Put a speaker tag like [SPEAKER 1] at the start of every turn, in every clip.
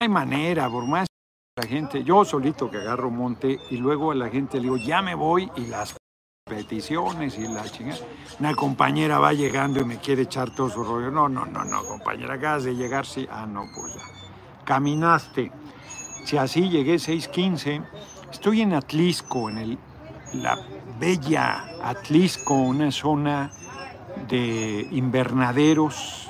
[SPEAKER 1] hay manera, por más la gente, yo solito que agarro monte y luego a la gente le digo, ya me voy y las peticiones y la chingada. Una compañera va llegando y me quiere echar todo su rollo. No, no, no, no, compañera, acabas de llegar, sí. Ah, no, pues ya. Caminaste. Si así llegué 6.15, estoy en Atlisco, en el, la bella Atlisco, una zona de invernaderos,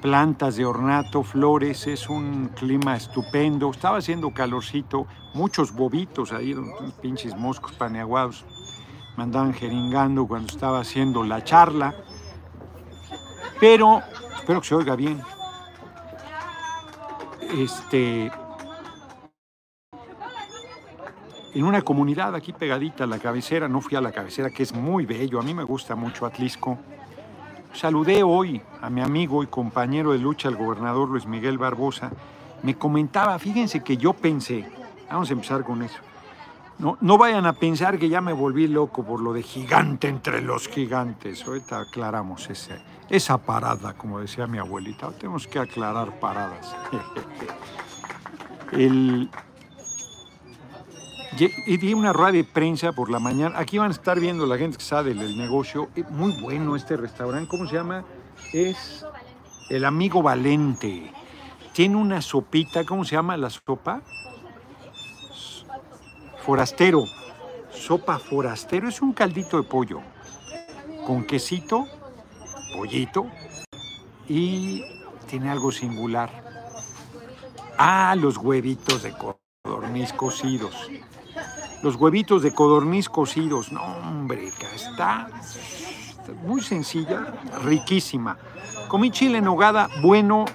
[SPEAKER 1] plantas de ornato, flores, es un clima estupendo. Estaba haciendo calorcito, muchos bobitos ahí, unos pinches moscos paneaguados. Me andaban jeringando cuando estaba haciendo la charla. Pero espero que se oiga bien. Este. En una comunidad aquí pegadita a la cabecera, no fui a la cabecera, que es muy bello, a mí me gusta mucho Atlisco. Saludé hoy a mi amigo y compañero de lucha, el gobernador Luis Miguel Barbosa. Me comentaba, fíjense que yo pensé, vamos a empezar con eso. No, no vayan a pensar que ya me volví loco por lo de gigante entre los gigantes. Ahorita aclaramos ese, esa parada, como decía mi abuelita. Tenemos que aclarar paradas. El, y di una rueda de prensa por la mañana. Aquí van a estar viendo la gente que sabe del negocio. Es muy bueno este restaurante. ¿Cómo se llama? Es El Amigo Valente. Tiene una sopita. ¿Cómo se llama la sopa? Forastero. Sopa forastero. Es un caldito de pollo. Con quesito, pollito. Y tiene algo singular. Ah, los huevitos de codorniz cocidos. Los huevitos de codorniz cocidos. No, hombre, está, muy sencilla, riquísima. Comí chile en nogada, bueno,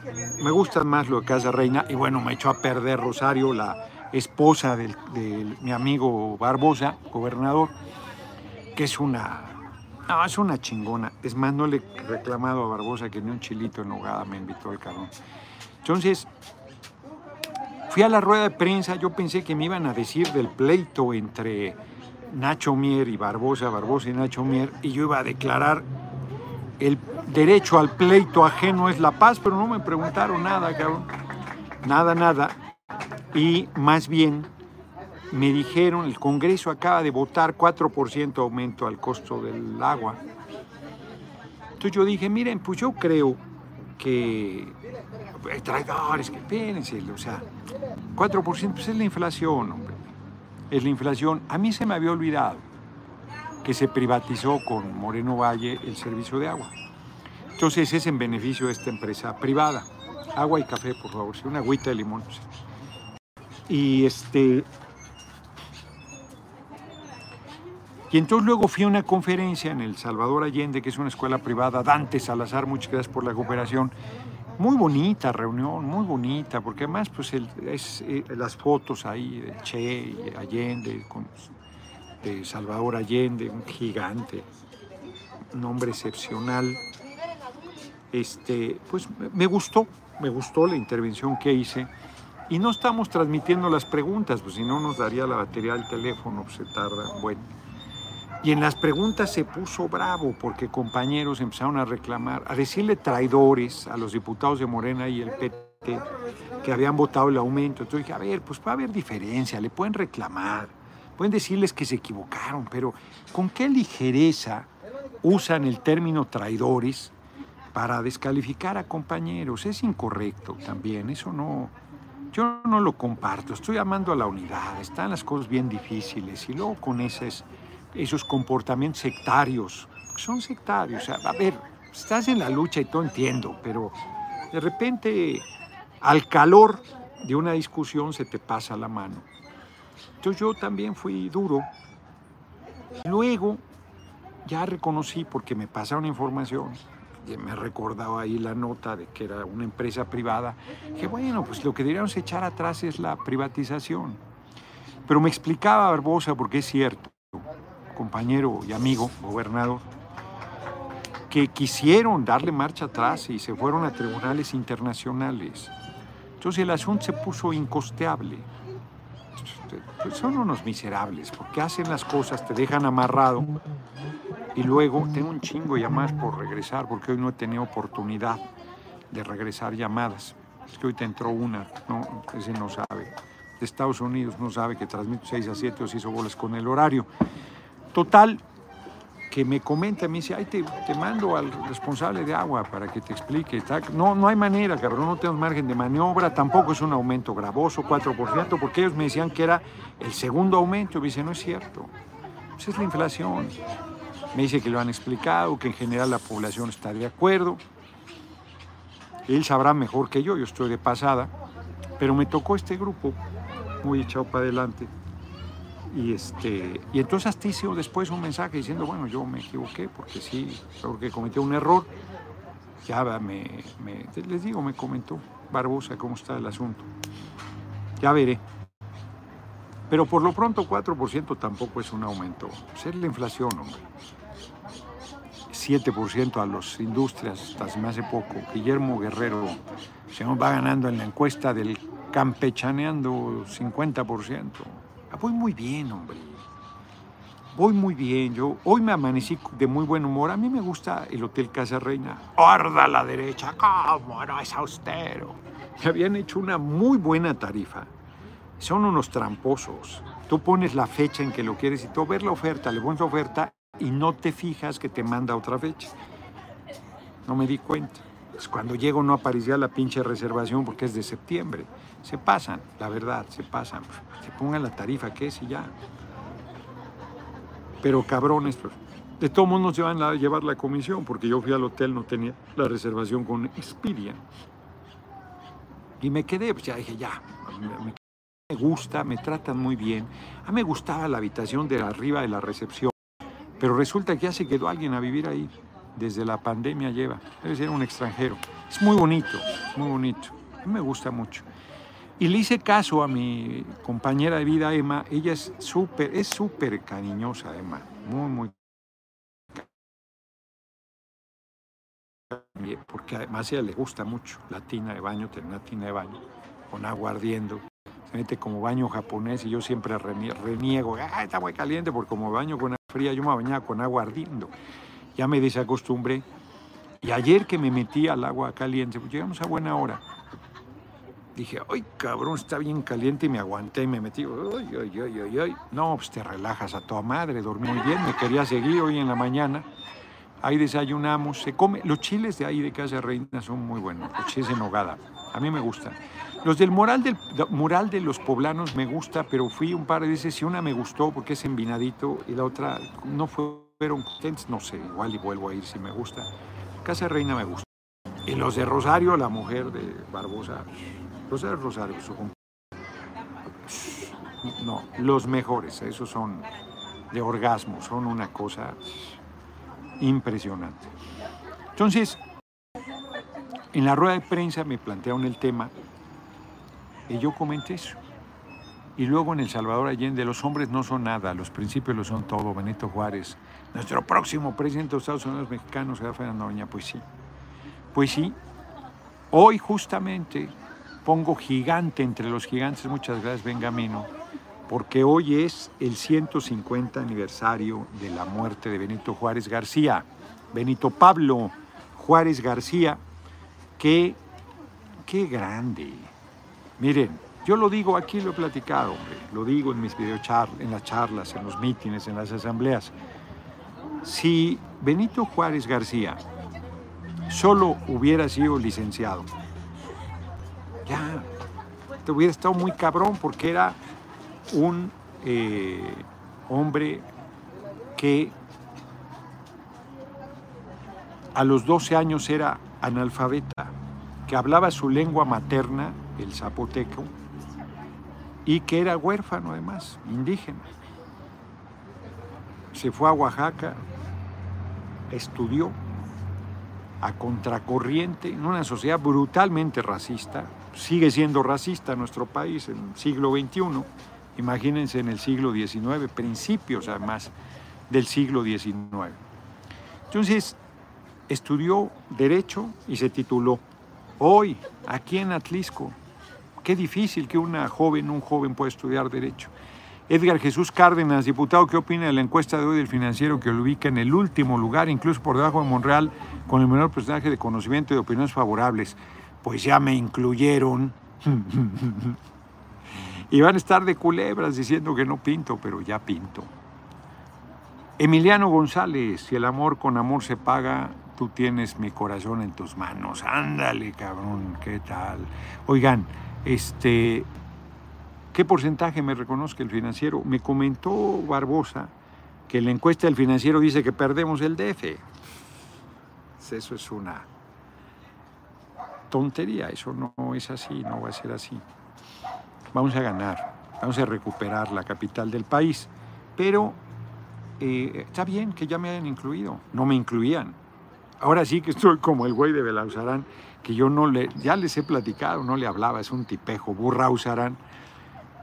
[SPEAKER 1] me gusta más lo de Casa Reina. Y bueno, me echó a perder Rosario, la esposa de mi amigo Barbosa, gobernador, que es una. No, es una chingona. Es más, no le he reclamado a Barbosa que ni un chilito en nogada me invitó al cabrón. Entonces, Fui a la rueda de prensa, yo pensé que me iban a decir del pleito entre Nacho Mier y Barbosa, Barbosa y Nacho Mier, y yo iba a declarar el derecho al pleito ajeno es la paz, pero no me preguntaron nada, cabrón. Nada, nada. Y más bien me dijeron, el Congreso acaba de votar 4% aumento al costo del agua. Entonces yo dije, miren, pues yo creo que traidores, que espérense, o sea, 4% pues es la inflación, hombre. Es la inflación. A mí se me había olvidado que se privatizó con Moreno Valle el servicio de agua. Entonces es en beneficio de esta empresa privada. Agua y café, por favor, una agüita de limón. Y este. Y entonces luego fui a una conferencia en el Salvador Allende, que es una escuela privada, Dante Salazar, muchas gracias por la cooperación. Muy bonita reunión, muy bonita, porque además pues es, eh, las fotos ahí de Che y Allende, de Salvador Allende, un gigante, un hombre excepcional. Este, pues me gustó, me gustó la intervención que hice. Y no estamos transmitiendo las preguntas, pues si no nos daría la batería del teléfono, pues se tarda. Bueno. Y en las preguntas se puso bravo porque compañeros empezaron a reclamar, a decirle traidores a los diputados de Morena y el PT que habían votado el aumento. Entonces dije, a ver, pues a haber diferencia, le pueden reclamar, pueden decirles que se equivocaron, pero ¿con qué ligereza usan el término traidores para descalificar a compañeros? Es incorrecto también, eso no, yo no lo comparto, estoy llamando a la unidad, están las cosas bien difíciles y luego con esas esos comportamientos sectarios. Son sectarios. a ver, estás en la lucha y todo entiendo, pero de repente al calor de una discusión se te pasa la mano. Entonces yo también fui duro. Luego ya reconocí, porque me pasaron información, me recordaba ahí la nota de que era una empresa privada, que bueno, pues lo que deberíamos echar atrás es la privatización. Pero me explicaba Barbosa, porque es cierto, compañero y amigo, gobernador, que quisieron darle marcha atrás y se fueron a tribunales internacionales. Entonces el asunto se puso incosteable. Pues son unos miserables, porque hacen las cosas, te dejan amarrado y luego tengo un chingo de llamadas por regresar, porque hoy no he tenido oportunidad de regresar llamadas. Es que hoy te entró una, no, ese no sabe. De Estados Unidos no sabe que transmito 6 a 7 o se hizo bolas con el horario. Total, que me comenta, me dice, ay, te, te, mando al responsable de agua para que te explique. No, no hay manera, cabrón, no tenemos margen de maniobra, tampoco es un aumento gravoso, 4%, porque ellos me decían que era el segundo aumento. Me dice, no es cierto, pues es la inflación. Me dice que lo han explicado, que en general la población está de acuerdo. Él sabrá mejor que yo, yo estoy de pasada, pero me tocó este grupo muy echado para adelante y, este, y entonces hasta hice después un mensaje diciendo, bueno, yo me equivoqué porque sí, porque cometí un error. Ya me, les digo, me comentó Barbosa cómo está el asunto. Ya veré. Pero por lo pronto 4% tampoco es un aumento. Ser la inflación, hombre. 7% a las industrias hasta hace poco. Guillermo Guerrero se nos va ganando en la encuesta del campechaneando 50%. Ah, voy muy bien, hombre. Voy muy bien. Yo hoy me amanecí de muy buen humor. A mí me gusta el Hotel Casa Reina. Horda a la derecha. ¿Cómo no? Es austero. Me habían hecho una muy buena tarifa. Son unos tramposos. Tú pones la fecha en que lo quieres y tú ves la oferta, le pones la oferta y no te fijas que te manda otra fecha. No me di cuenta. Pues cuando llego no aparecía la pinche reservación porque es de septiembre. Se pasan, la verdad, se pasan. Se pongan la tarifa que es y ya. Pero cabrones, de todos modos nos llevan a llevar la comisión porque yo fui al hotel, no tenía la reservación con Expedia. Y me quedé, pues ya dije, ya, me, me gusta, me tratan muy bien. A mí me gustaba la habitación de arriba de la recepción, pero resulta que ya se quedó alguien a vivir ahí desde la pandemia lleva. Debe ser un extranjero. Es muy bonito, muy bonito. me gusta mucho. Y le hice caso a mi compañera de vida, Emma. Ella es súper, es súper cariñosa, Emma. Muy, muy porque además a ella le gusta mucho la tina de baño, tener una tina de baño con agua ardiendo. Se mete como baño japonés y yo siempre reniego, ah, está muy caliente porque como baño con agua fría, yo me bañaba con agua ardiendo ya me desacostumbré. Y ayer que me metí al agua caliente, pues llegamos a buena hora. Dije, ay, cabrón, está bien caliente y me aguanté y me metí. No, pues te relajas a toda madre, dormí muy bien, me quería seguir hoy en la mañana. Ahí desayunamos, se come. Los chiles de ahí de Casa Reina son muy buenos, los chiles en nogada. A mí me gustan. Los del mural, del mural de los poblanos me gusta, pero fui un par de veces y una me gustó porque es envinadito y la otra no fue fueron no sé, igual y vuelvo a ir si me gusta. Casa Reina me gusta. Y los de Rosario, la mujer de Barbosa, de Rosario, no, los mejores, esos son de orgasmo, son una cosa impresionante. Entonces, en la rueda de prensa me plantearon el tema y yo comenté eso. Y luego en El Salvador Allende, los hombres no son nada, los principios lo son todo. Benito Juárez, nuestro próximo presidente de Estados Unidos mexicanos será Fernando Noña. Pues sí, pues sí. Hoy justamente pongo gigante entre los gigantes, muchas gracias Benjamino, porque hoy es el 150 aniversario de la muerte de Benito Juárez García. Benito Pablo Juárez García, que, qué grande. Miren, yo lo digo aquí, lo he platicado, hombre, lo digo en mis videocharlas, en las charlas, en los mítines, en las asambleas. Si Benito Juárez García solo hubiera sido licenciado, ya, te hubiera estado muy cabrón porque era un eh, hombre que a los 12 años era analfabeta, que hablaba su lengua materna, el zapoteco, y que era huérfano además, indígena. Se fue a Oaxaca, estudió a contracorriente en una sociedad brutalmente racista, sigue siendo racista nuestro país en el siglo XXI, imagínense en el siglo XIX, principios además del siglo XIX. Entonces, estudió Derecho y se tituló. Hoy, aquí en Atlisco, Qué difícil que una joven, un joven pueda estudiar Derecho. Edgar Jesús Cárdenas, diputado, ¿qué opina de la encuesta de hoy del financiero que lo ubica en el último lugar, incluso por debajo de Monreal, con el menor porcentaje de conocimiento y de opiniones favorables? Pues ya me incluyeron. y van a estar de culebras diciendo que no pinto, pero ya pinto. Emiliano González, si el amor con amor se paga, tú tienes mi corazón en tus manos. Ándale, cabrón, ¿qué tal? Oigan, este, ¿qué porcentaje me reconozca el financiero? Me comentó Barbosa que la encuesta del financiero dice que perdemos el DF. Eso es una tontería, eso no es así, no va a ser así. Vamos a ganar, vamos a recuperar la capital del país, pero eh, está bien que ya me hayan incluido, no me incluían. Ahora sí que estoy como el güey de Belauzarán, que yo no le, ya les he platicado, no le hablaba, es un tipejo, burra usarán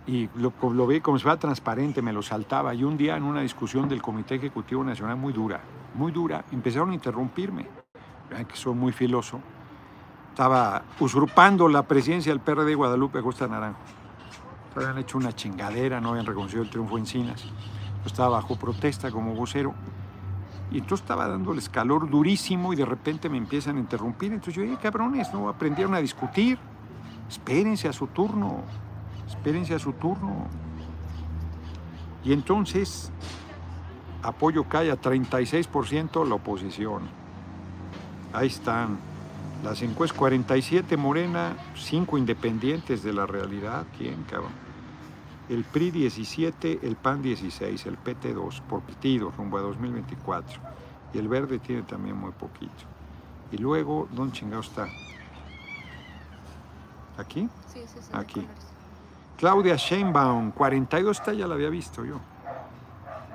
[SPEAKER 1] y lo, lo ve como si fuera transparente, me lo saltaba. Y un día en una discusión del Comité Ejecutivo Nacional muy dura, muy dura, empezaron a interrumpirme, que soy muy filoso, estaba usurpando la presidencia del PRD de Guadalupe Costa Naranjo. Habían hecho una chingadera, no habían reconocido el triunfo en Cinas. Estaba bajo protesta como vocero. Y entonces estaba dándoles calor durísimo y de repente me empiezan a interrumpir. Entonces yo, dije, cabrones, no aprendieron a discutir. Espérense a su turno espérense a su turno. Y entonces, apoyo cae a 36% la oposición. Ahí están. Las encuestas 47 Morena, 5 independientes de la realidad. ¿Quién, cabrón? El PRI 17, el PAN 16, el PT 2, por partido, rumbo a 2024. Y el verde tiene también muy poquito. Y luego, ¿dónde chingado está? ¿Aquí?
[SPEAKER 2] Sí, sí, sí.
[SPEAKER 1] Aquí. Claudia Sheinbaum, 42, esta ya la había visto yo.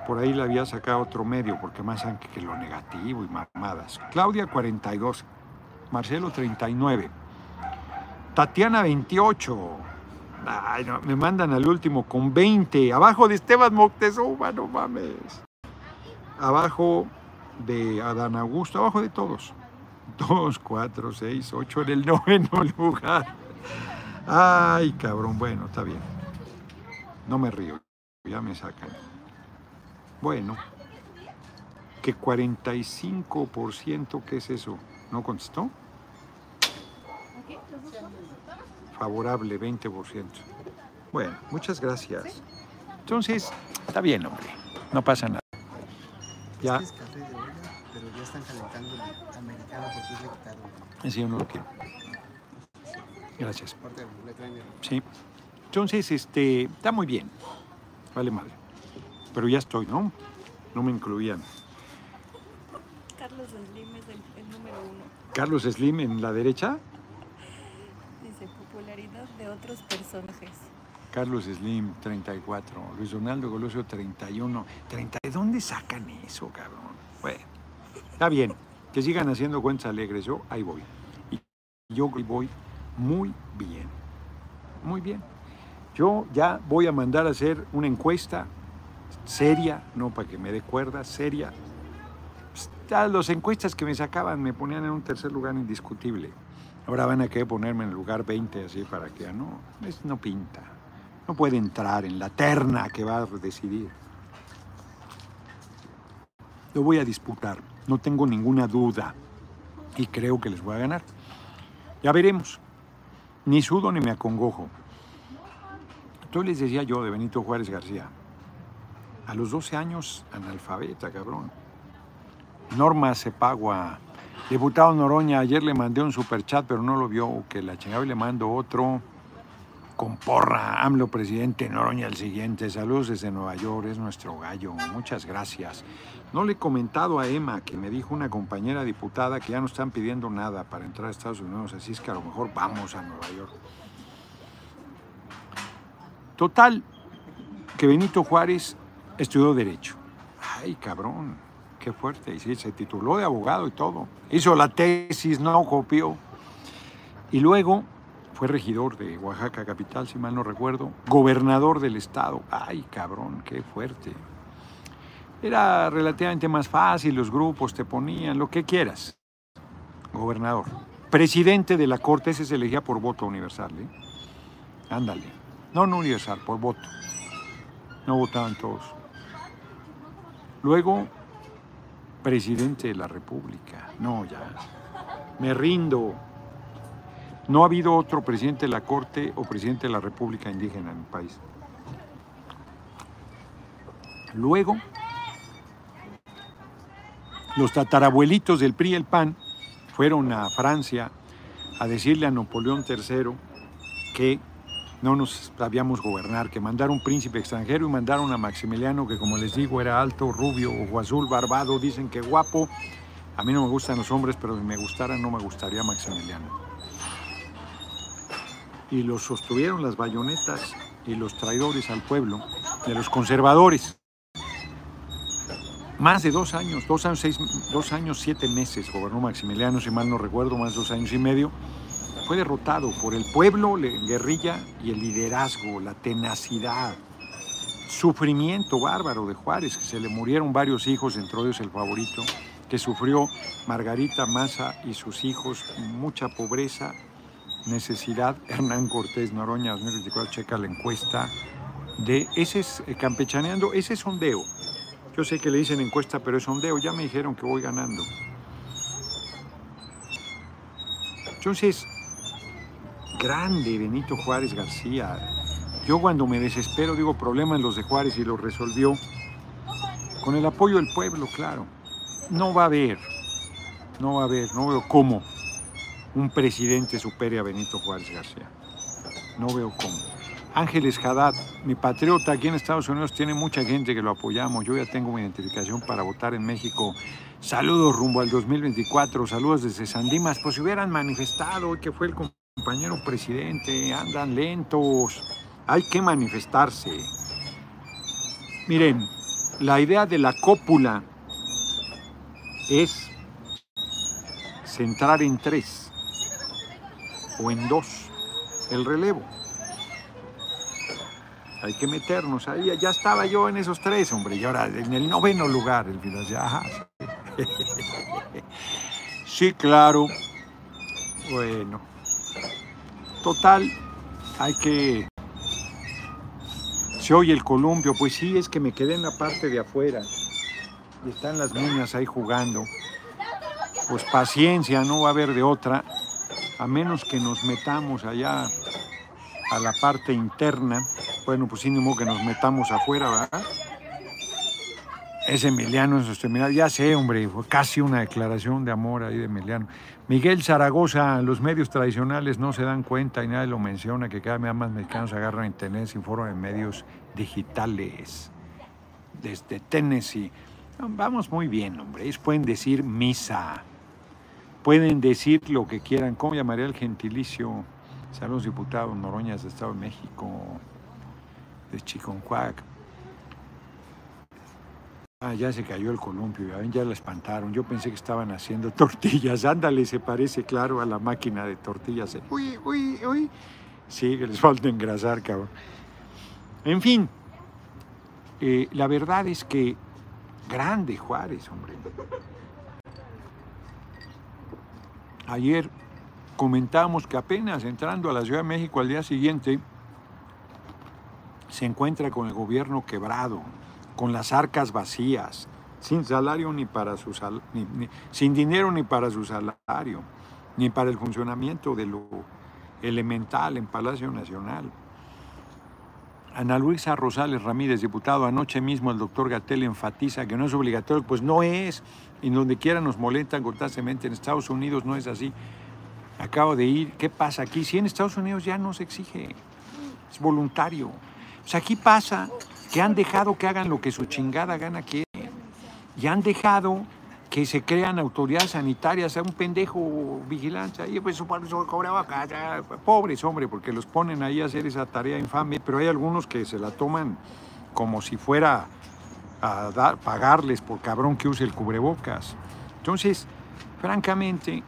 [SPEAKER 1] Por ahí la había sacado otro medio, porque más que, que lo negativo y mamadas. Claudia, 42. Marcelo, 39. Tatiana, 28. Ay, no, me mandan al último con 20. Abajo de Esteban Moctezuma, no mames. Abajo de Adán Augusto, abajo de todos. 2, 4, 6, 8 en el noveno lugar. Ay, cabrón, bueno, está bien. No me río, ya me sacan. Bueno, que 45%, ¿qué es eso? ¿No contestó? Favorable, 20%. Bueno, muchas gracias. Entonces, está bien, hombre. No pasa nada. Ya.
[SPEAKER 3] Este es café de olla, pero ya están calentando el americano porque es le quitaron.
[SPEAKER 1] Sí, yo no lo quiero. Gracias. Sí. Entonces, este, está muy bien. Vale madre. Pero ya estoy, ¿no? No me incluían.
[SPEAKER 2] Carlos Slim es el, el número uno.
[SPEAKER 1] Carlos Slim en la derecha.
[SPEAKER 2] Dice popularidad de otros personajes.
[SPEAKER 1] Carlos Slim, 34. Luis Donaldo Colosio, 31. 30. ¿De dónde sacan eso, cabrón? Bueno, está bien. Que sigan haciendo cuentas alegres. Yo ahí voy. Y yo voy muy bien. Muy bien. Yo ya voy a mandar a hacer una encuesta seria, no para que me dé cuerda, seria. Ya las encuestas que me sacaban me ponían en un tercer lugar indiscutible. Ahora van a querer ponerme en el lugar 20 así para que no, es, no pinta. No puede entrar en la terna que va a decidir. Lo voy a disputar, no tengo ninguna duda. Y creo que les voy a ganar. Ya veremos. Ni sudo ni me acongojo. Entonces les decía yo de Benito Juárez García. A los 12 años, analfabeta, cabrón. Norma Cepagua. Diputado Noroña, ayer le mandé un superchat, pero no lo vio, que la chingada y le mando otro. Con porra, AMLO presidente, Noroña el siguiente. Saludos desde Nueva York, es nuestro gallo. Muchas gracias. No le he comentado a Emma, que me dijo una compañera diputada que ya no están pidiendo nada para entrar a Estados Unidos, así es que a lo mejor vamos a Nueva York. Total, que Benito Juárez estudió Derecho. Ay, cabrón, qué fuerte. Y sí, se tituló de abogado y todo. Hizo la tesis, no copió. Y luego fue regidor de Oaxaca capital, si mal no recuerdo, gobernador del estado. Ay, cabrón, qué fuerte. Era relativamente más fácil, los grupos te ponían, lo que quieras. Gobernador. Presidente de la Corte, ese se elegía por voto universal, ¿eh? Ándale. No, no universal, por voto. No votaban todos. Luego, presidente de la República. No, ya. Me rindo. No ha habido otro presidente de la Corte o presidente de la República Indígena en el país. Luego, los tatarabuelitos del PRI y el PAN fueron a Francia a decirle a Napoleón III que no nos sabíamos gobernar, que mandar un príncipe extranjero y mandaron a Maximiliano, que como les digo era alto, rubio, ojo azul, barbado, dicen que guapo. A mí no me gustan los hombres, pero si me gustara no me gustaría Maximiliano. Y los sostuvieron las bayonetas y los traidores al pueblo, de los conservadores. Más de dos años, dos años, seis, dos años, siete meses gobernó Maximiliano, si mal no recuerdo, más dos años y medio. Fue derrotado por el pueblo, la guerrilla y el liderazgo, la tenacidad, sufrimiento bárbaro de Juárez, que se le murieron varios hijos, entre ellos el favorito, que sufrió Margarita Maza y sus hijos, mucha pobreza, necesidad. Hernán Cortés Noroña 2024, checa la encuesta de ese es eh, campechaneando, ese sondeo. Yo sé que le dicen encuesta, pero es sondeo. Ya me dijeron que voy ganando. Entonces, grande Benito Juárez García. Yo cuando me desespero digo problema en los de Juárez y lo resolvió con el apoyo del pueblo, claro. No va a haber, no va a haber, no veo cómo un presidente supere a Benito Juárez García. No veo cómo. Ángeles Haddad, mi patriota aquí en Estados Unidos, tiene mucha gente que lo apoyamos. Yo ya tengo mi identificación para votar en México. Saludos rumbo al 2024, saludos desde Sandimas. Pues si hubieran manifestado hoy que fue el compañero presidente, andan lentos. Hay que manifestarse. Miren, la idea de la cópula es centrar en tres o en dos el relevo. Hay que meternos ahí. Ya estaba yo en esos tres, hombre, y ahora en el noveno lugar, el. Sí, claro. Bueno. Total, hay que. Se oye el columpio, pues sí, es que me quedé en la parte de afuera. Y están las niñas ahí jugando. Pues paciencia, no va a haber de otra. A menos que nos metamos allá a la parte interna. Bueno, pues sí, ni que nos metamos afuera, ¿verdad? Es Emiliano en sostenibilidad. Ya sé, hombre, fue casi una declaración de amor ahí de Emiliano. Miguel Zaragoza, los medios tradicionales no se dan cuenta y nadie lo menciona, que cada vez más mexicanos agarran internet sin foro de medios digitales. Desde Tennessee. Vamos muy bien, hombre. Ellos pueden decir misa. Pueden decir lo que quieran. ¿Cómo llamaría el gentilicio? Saludos, diputados Noroñas de Estado de México, de Chiconcuac. Ah, ya se cayó el columpio, ya, ya la espantaron. Yo pensé que estaban haciendo tortillas. Ándale, se parece, claro, a la máquina de tortillas. Uy, uy, uy. Sí, les falta engrasar, cabrón. En fin, eh, la verdad es que grande Juárez, hombre. Ayer comentábamos que apenas entrando a la Ciudad de México al día siguiente, se encuentra con el gobierno quebrado, con las arcas vacías, sin salario ni para su sal, sin dinero ni para su salario, ni para el funcionamiento de lo elemental en Palacio Nacional. Ana Luisa Rosales Ramírez, diputado, anoche mismo el doctor Gatel enfatiza que no es obligatorio, pues no es, y donde quiera nos molestan constantemente, en Estados Unidos no es así. Acabo de ir, ¿qué pasa aquí? Si en Estados Unidos ya no se exige, es voluntario. Sea, aquí pasa que han dejado que hagan lo que su chingada gana quieren. Y han dejado que se crean autoridades sanitarias, a un pendejo vigilante, ahí pues eso, cobraba pobres hombre, porque los ponen ahí a hacer esa tarea infame, pero hay algunos que se la toman como si fuera a dar, pagarles por cabrón que use el cubrebocas. Entonces, francamente,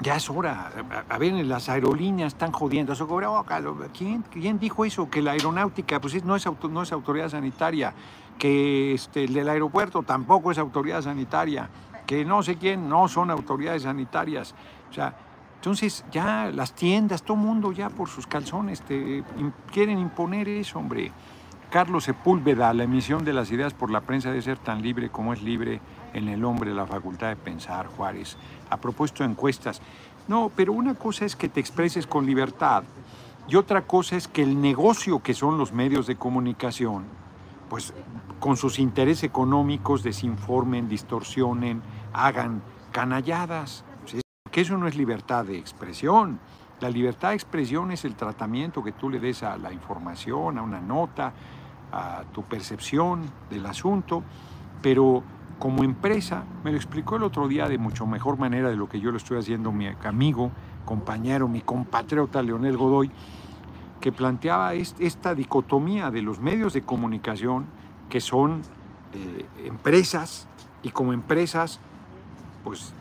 [SPEAKER 1] ya es hora. A ver, las aerolíneas están jodiendo. Eso cubrebocas. ¿Quién, ¿Quién dijo eso? Que la aeronáutica pues no, es no es autoridad sanitaria. Que este, el del aeropuerto tampoco es autoridad sanitaria. Que no sé quién no son autoridades sanitarias. O sea, entonces ya las tiendas, todo mundo ya por sus calzones quieren imponer eso, hombre. Carlos Sepúlveda, la emisión de las ideas por la prensa debe ser tan libre como es libre en el hombre la facultad de pensar, Juárez. A propósito de encuestas, No, pero una cosa es que te expreses con libertad y otra cosa es que el negocio que son los medios de comunicación, pues con sus intereses económicos desinformen, distorsionen, hagan canalladas. Que eso no es libertad de expresión. La libertad de expresión es el tratamiento que tú le des a la información, a una nota, a tu percepción del asunto, pero como empresa, me lo explicó el otro día de mucho mejor manera de lo que yo lo estoy haciendo mi amigo, compañero, mi compatriota Leonel Godoy, que planteaba esta dicotomía de los medios de comunicación que son eh, empresas y como empresas, pues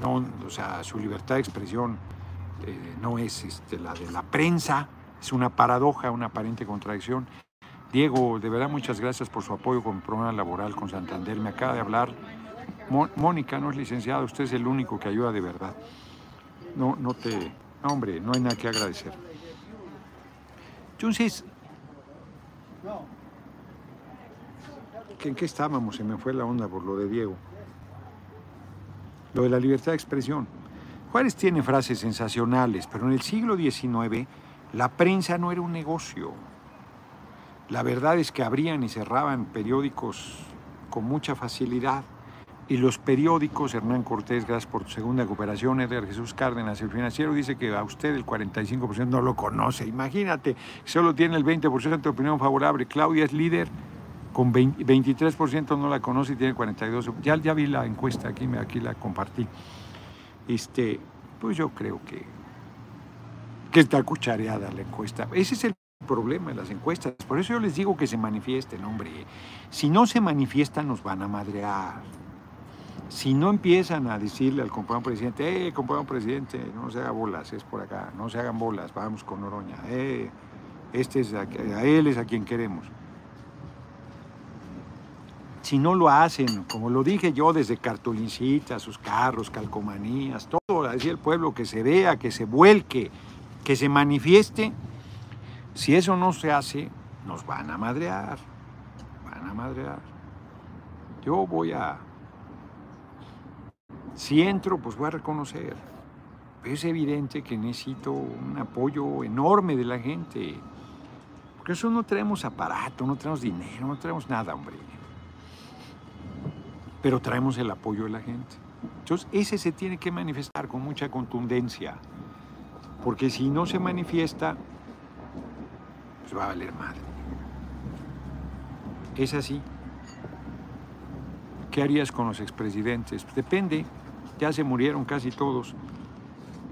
[SPEAKER 1] no, o sea, su libertad de expresión eh, no es este, la de la prensa, es una paradoja, una aparente contradicción. Diego, de verdad muchas gracias por su apoyo con programa laboral con Santander. Me acaba de hablar. Mónica no es licenciada, usted es el único que ayuda de verdad. No, no te. No, hombre, no hay nada que agradecer. Entonces, ¿en qué estábamos? Se me fue la onda por lo de Diego. Lo de la libertad de expresión. Juárez tiene frases sensacionales, pero en el siglo XIX la prensa no era un negocio. La verdad es que abrían y cerraban periódicos con mucha facilidad. Y los periódicos, Hernán Cortés, gracias por tu segunda cooperación, Edgar Jesús Cárdenas, el financiero, dice que a usted el 45% no lo conoce. Imagínate, solo tiene el 20% de opinión favorable. Claudia es líder, con 23% no la conoce y tiene 42%. Ya, ya vi la encuesta, aquí, aquí la compartí este, pues yo creo que, que está cuchareada la encuesta. Ese es el problema de las encuestas. Por eso yo les digo que se manifiesten, hombre. Si no se manifiestan, nos van a madrear. Si no empiezan a decirle al compañero presidente, eh, compañero presidente, no se haga bolas, es por acá, no se hagan bolas, vamos con Oroña, eh, este es a él es a quien queremos si no lo hacen, como lo dije yo, desde cartulincitas, sus carros, calcomanías, todo, decía el pueblo, que se vea, que se vuelque, que se manifieste, si eso no se hace, nos van a madrear, van a madrear. Yo voy a, si entro, pues voy a reconocer. Es evidente que necesito un apoyo enorme de la gente. Porque eso no tenemos aparato, no tenemos dinero, no tenemos nada, hombre pero traemos el apoyo de la gente. Entonces, ese se tiene que manifestar con mucha contundencia, porque si no se manifiesta, pues va a valer madre. Es así. ¿Qué harías con los expresidentes? Depende, ya se murieron casi todos.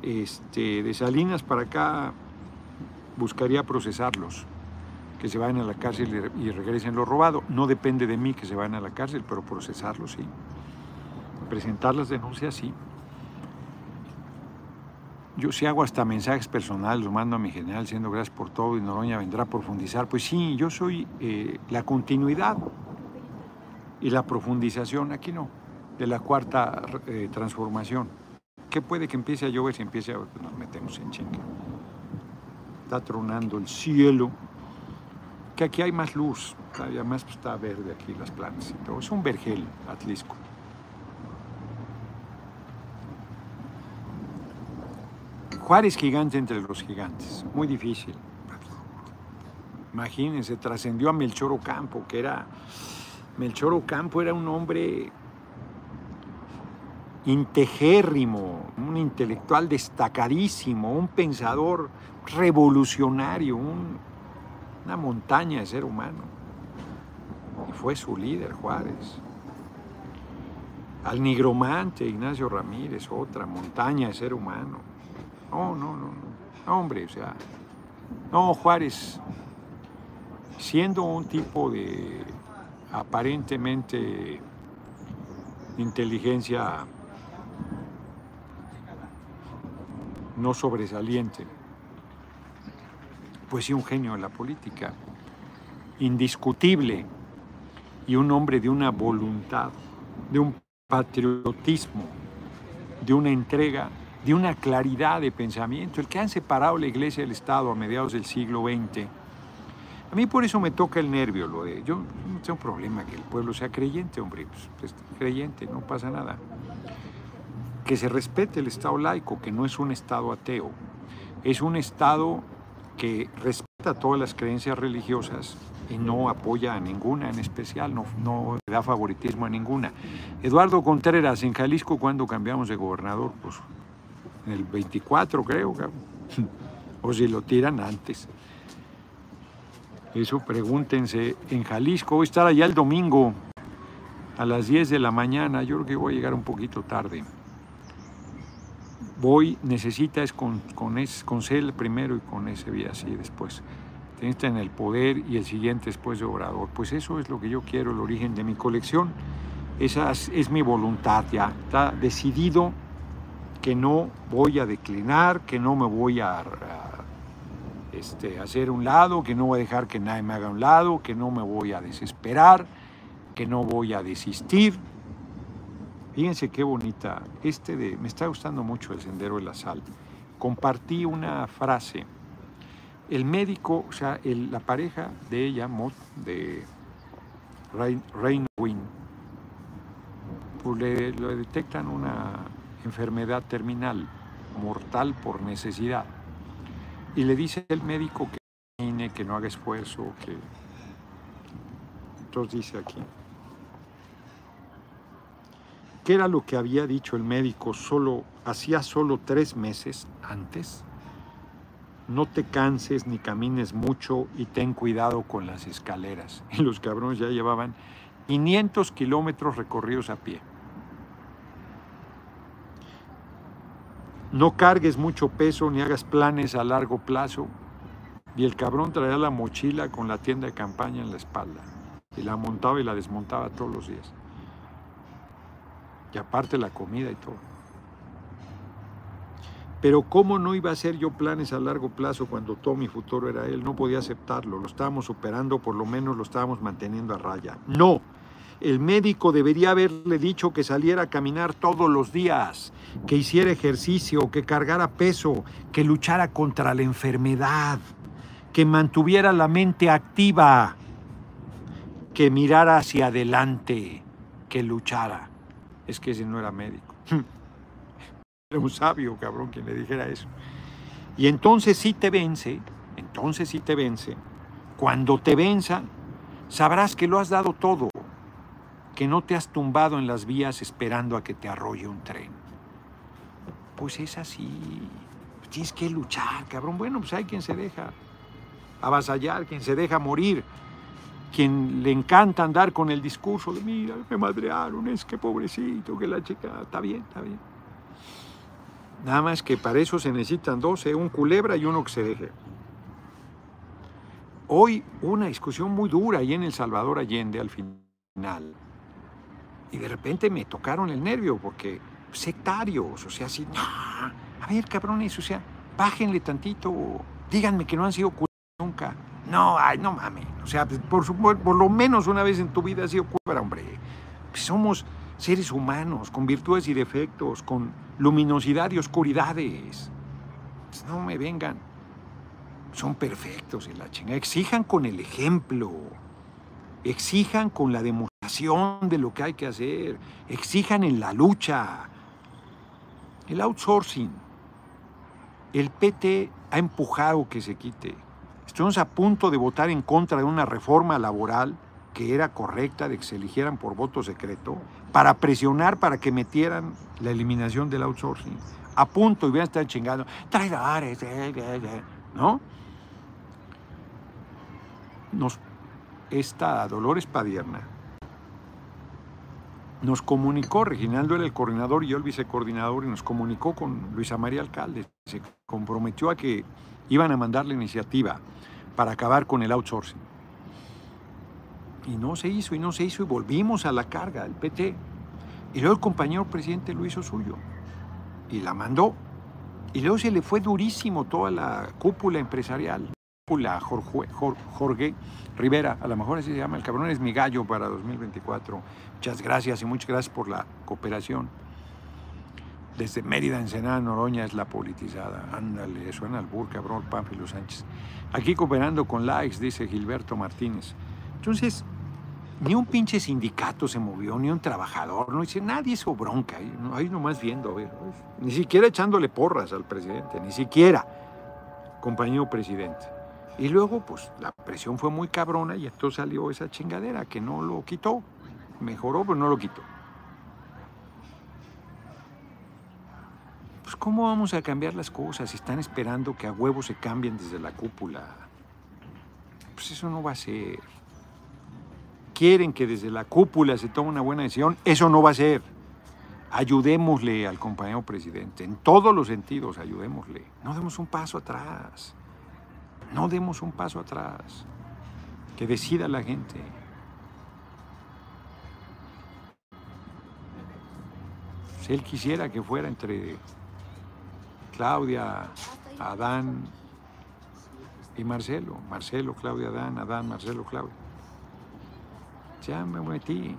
[SPEAKER 1] Este, de Salinas para acá buscaría procesarlos que se vayan a la cárcel y regresen lo robado. No depende de mí que se vayan a la cárcel, pero procesarlo sí. Presentar las denuncias sí. Yo si hago hasta mensajes personales, los mando a mi general diciendo gracias por todo y Noroña vendrá a profundizar. Pues sí, yo soy eh, la continuidad y la profundización, aquí no, de la cuarta eh, transformación. ¿Qué puede que empiece a llover si empiece a pues nos metemos en chinga? Está tronando el cielo que aquí hay más luz, además pues, está verde aquí las plantas y todo. Es un vergel, Atlisco. Juárez gigante entre los gigantes, muy difícil. Imagínense, trascendió a Melchor Ocampo, que era. Melchor Ocampo era un hombre integérrimo, un intelectual destacadísimo, un pensador revolucionario, un una montaña de ser humano. Y fue su líder, Juárez. Al nigromante, Ignacio Ramírez, otra montaña de ser humano. No, no, no, no. Hombre, o sea, no, Juárez, siendo un tipo de aparentemente inteligencia no sobresaliente, pues sí, un genio de la política, indiscutible, y un hombre de una voluntad, de un patriotismo, de una entrega, de una claridad de pensamiento, el que han separado la iglesia del Estado a mediados del siglo XX. A mí por eso me toca el nervio, lo de, yo no tengo problema que el pueblo sea creyente, hombre, pues, pues creyente, no pasa nada. que se respete el Estado laico, que no es un Estado ateo, es un Estado que respeta todas las creencias religiosas y no apoya a ninguna en especial, no, no da favoritismo a ninguna. Eduardo Contreras, en Jalisco, cuando cambiamos de gobernador? Pues en el 24 creo, o si lo tiran antes. Eso pregúntense en Jalisco, voy a estar allá el domingo a las 10 de la mañana, yo creo que voy a llegar un poquito tarde. Voy, necesita es con, con, es, con CEL primero y con ese vía así después. Está en el poder y el siguiente después de Obrador. Pues eso es lo que yo quiero, el origen de mi colección. Esa es, es mi voluntad ya. Está decidido que no voy a declinar, que no me voy a, este, hacer un lado, que no voy a dejar que nadie me haga un lado, que no me voy a desesperar, que no voy a desistir. Fíjense qué bonita. Este de, me está gustando mucho el Sendero de la Sal. Compartí una frase. El médico, o sea, la pareja de ella, de Rain, Rain pues le detectan una enfermedad terminal, mortal por necesidad. Y le dice el médico que camine, que no haga esfuerzo, que... Entonces dice aquí, ¿qué era lo que había dicho el médico solo, hacía solo tres meses antes? No te canses ni camines mucho y ten cuidado con las escaleras. Y los cabrones ya llevaban 500 kilómetros recorridos a pie. No cargues mucho peso ni hagas planes a largo plazo. Y el cabrón traía la mochila con la tienda de campaña en la espalda. Y la montaba y la desmontaba todos los días. Y aparte la comida y todo. Pero ¿cómo no iba a hacer yo planes a largo plazo cuando todo mi futuro era él? No podía aceptarlo. Lo estábamos superando, por lo menos lo estábamos manteniendo a raya. No. El médico debería haberle dicho que saliera a caminar todos los días, que hiciera ejercicio, que cargara peso, que luchara contra la enfermedad, que mantuviera la mente activa, que mirara hacia adelante, que luchara. Es que ese no era médico. Era un sabio, cabrón, quien le dijera eso. Y entonces sí te vence, entonces sí te vence. Cuando te venza, sabrás que lo has dado todo, que no te has tumbado en las vías esperando a que te arrolle un tren. Pues es así. Tienes que luchar, cabrón. Bueno, pues hay quien se deja avasallar, quien se deja morir, quien le encanta andar con el discurso de, mira, me madrearon, es que pobrecito, que la chica, está bien, está bien. Nada más que para eso se necesitan dos, ¿eh? un culebra y uno que se deje. Hoy una discusión muy dura ahí en El Salvador Allende al final. Y de repente me tocaron el nervio porque sectarios, o sea, así, no, a ver, cabrones, o sea, bájenle tantito, díganme que no han sido culebras nunca. No, ay, no mames, o sea, pues, por, lo menos una vez en tu vida has sido culebra, hombre. Pues somos seres humanos, con virtudes y defectos, con luminosidad y oscuridades. Pues no me vengan. Son perfectos en la chinga. Exijan con el ejemplo. Exijan con la demostración de lo que hay que hacer. Exijan en la lucha. El outsourcing. El PT ha empujado que se quite. Estuvimos a punto de votar en contra de una reforma laboral que era correcta de que se eligieran por voto secreto para presionar para que metieran la eliminación del outsourcing. A punto y vean estar chingando. Traidores, eh, eh, eh", ¿no? Nos, esta Dolores Padierna nos comunicó, Reginaldo era el coordinador y yo el vicecoordinador, y nos comunicó con Luisa María Alcalde. Se comprometió a que iban a mandar la iniciativa para acabar con el outsourcing. Y no se hizo, y no se hizo, y volvimos a la carga, el PT. Y luego el compañero presidente lo hizo suyo. Y la mandó. Y luego se le fue durísimo toda la cúpula empresarial. Jorge, Jor- Jorge Rivera, a lo mejor así se llama, el cabrón es mi gallo para 2024. Muchas gracias y muchas gracias por la cooperación. Desde Mérida, Ensenada, Noroña es la politizada. Ándale, suena al bur, cabrón, Pánfilo Sánchez. Aquí cooperando con likes, dice Gilberto Martínez. Entonces, Ni un pinche sindicato se movió, ni un trabajador, no dice, nadie hizo bronca, ahí, no- ahí nomás viendo, a ver, pues, ni siquiera echándole porras al presidente, ni siquiera, compañero presidente. Y luego, pues, la presión fue muy cabrona y entonces salió esa chingadera que no lo quitó, mejoró, pero no lo quitó. Pues, ¿cómo vamos a cambiar las cosas si están esperando que a huevo se cambien desde la cúpula? Pues eso no va a ser quieren que desde la cúpula se tome una buena decisión, eso no va a ser. Ayudémosle al compañero presidente, en todos los sentidos, ayudémosle. No demos un paso atrás. No demos un paso atrás. Que decida la gente. Si él quisiera que fuera entre Claudia, Adán y Marcelo. Marcelo, Claudia, Adán, Adán, Marcelo, Claudia ya me metí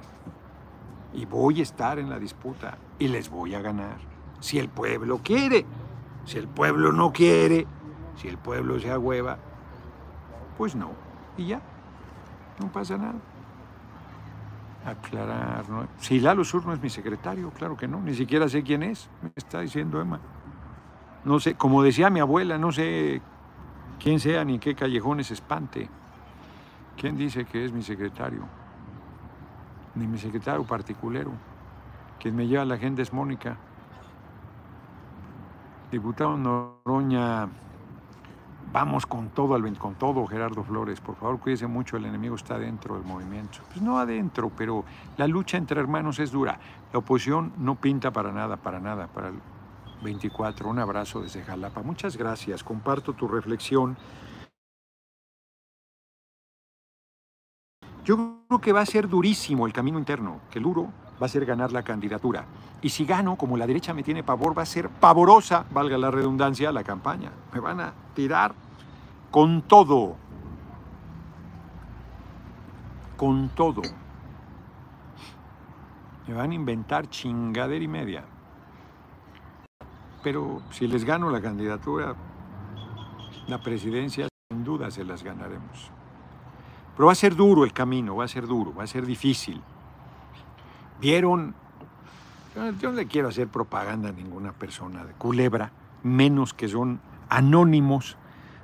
[SPEAKER 1] y voy a estar en la disputa y les voy a ganar. Si el pueblo quiere, si el pueblo no quiere, si el pueblo se agüeva, pues no. Y ya, no pasa nada. Aclarar, ¿no? Si Lalo Sur no es mi secretario, claro que no, ni siquiera sé quién es, me está diciendo Emma. No sé, como decía mi abuela, no sé quién sea ni qué callejones espante. ¿Quién dice que es mi secretario? ni mi secretario particulero. Quien me lleva la agenda es Mónica. Diputado Noroña, vamos con todo, con todo, Gerardo Flores. Por favor, cuídese mucho, el enemigo está dentro del movimiento. Pues no adentro, pero la lucha entre hermanos es dura. La oposición no pinta para nada, para nada, para el 24. Un abrazo desde Jalapa. Muchas gracias, comparto tu reflexión. Yo creo que va a ser durísimo el camino interno, que duro va a ser ganar la candidatura. Y si gano, como la derecha me tiene pavor, va a ser pavorosa, valga la redundancia, la campaña. Me van a tirar con todo. Con todo. Me van a inventar chingadera y media. Pero si les gano la candidatura, la presidencia, sin duda se las ganaremos. Pero va a ser duro el camino, va a ser duro, va a ser difícil. Vieron, yo, no le quiero hacer propaganda a ninguna persona de Culebra, menos que son anónimos,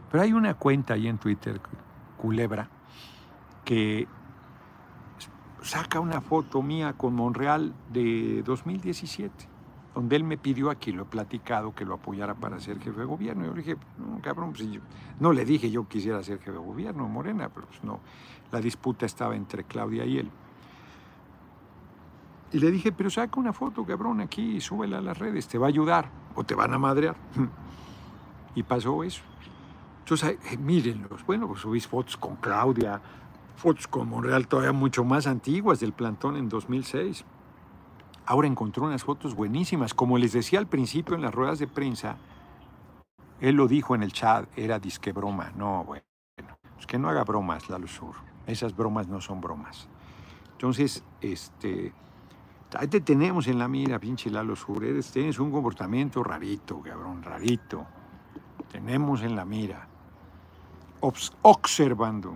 [SPEAKER 1] pero hay una cuenta ahí en Twitter, Culebra, que saca una foto mía con Monreal de 2017, donde él me pidió aquí, lo he platicado, que lo apoyara para ser jefe de gobierno. Yo le dije, no, cabrón, pues no le dije yo quisiera ser jefe de gobierno, Morena, pero pues no, la disputa estaba entre Claudia y él. Y le dije, pero saca una foto, cabrón, aquí y súbela a las redes, te va a ayudar o te van a madrear. Y pasó eso. Entonces, eh, mírenlos. Bueno, pues subís fotos con Claudia, fotos con Monreal todavía mucho más antiguas del plantón en 2006. Ahora encontró unas fotos buenísimas. Como les decía al principio en las ruedas de prensa, él lo dijo en el chat, era disque broma. No, bueno, pues que no haga bromas, Lalo Sur. Esas bromas no son bromas. Entonces, este, ahí te tenemos en la mira, pinche Lalo Sur. Eres, tienes un comportamiento rarito, cabrón, rarito. Tenemos en la mira. Obs- observando.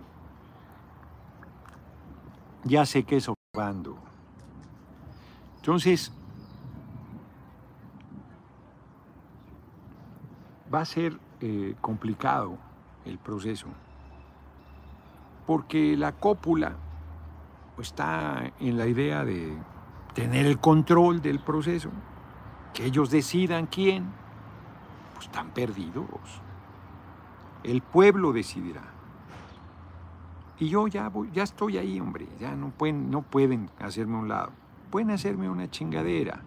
[SPEAKER 1] Ya sé que es observando. Entonces, va a ser eh, complicado el proceso, porque la cópula pues, está en la idea de tener el control del proceso, que ellos decidan quién, pues están perdidos. El pueblo decidirá. Y yo ya, voy, ya estoy ahí, hombre, ya no pueden, no pueden hacerme un lado. Pueden hacerme una chingadera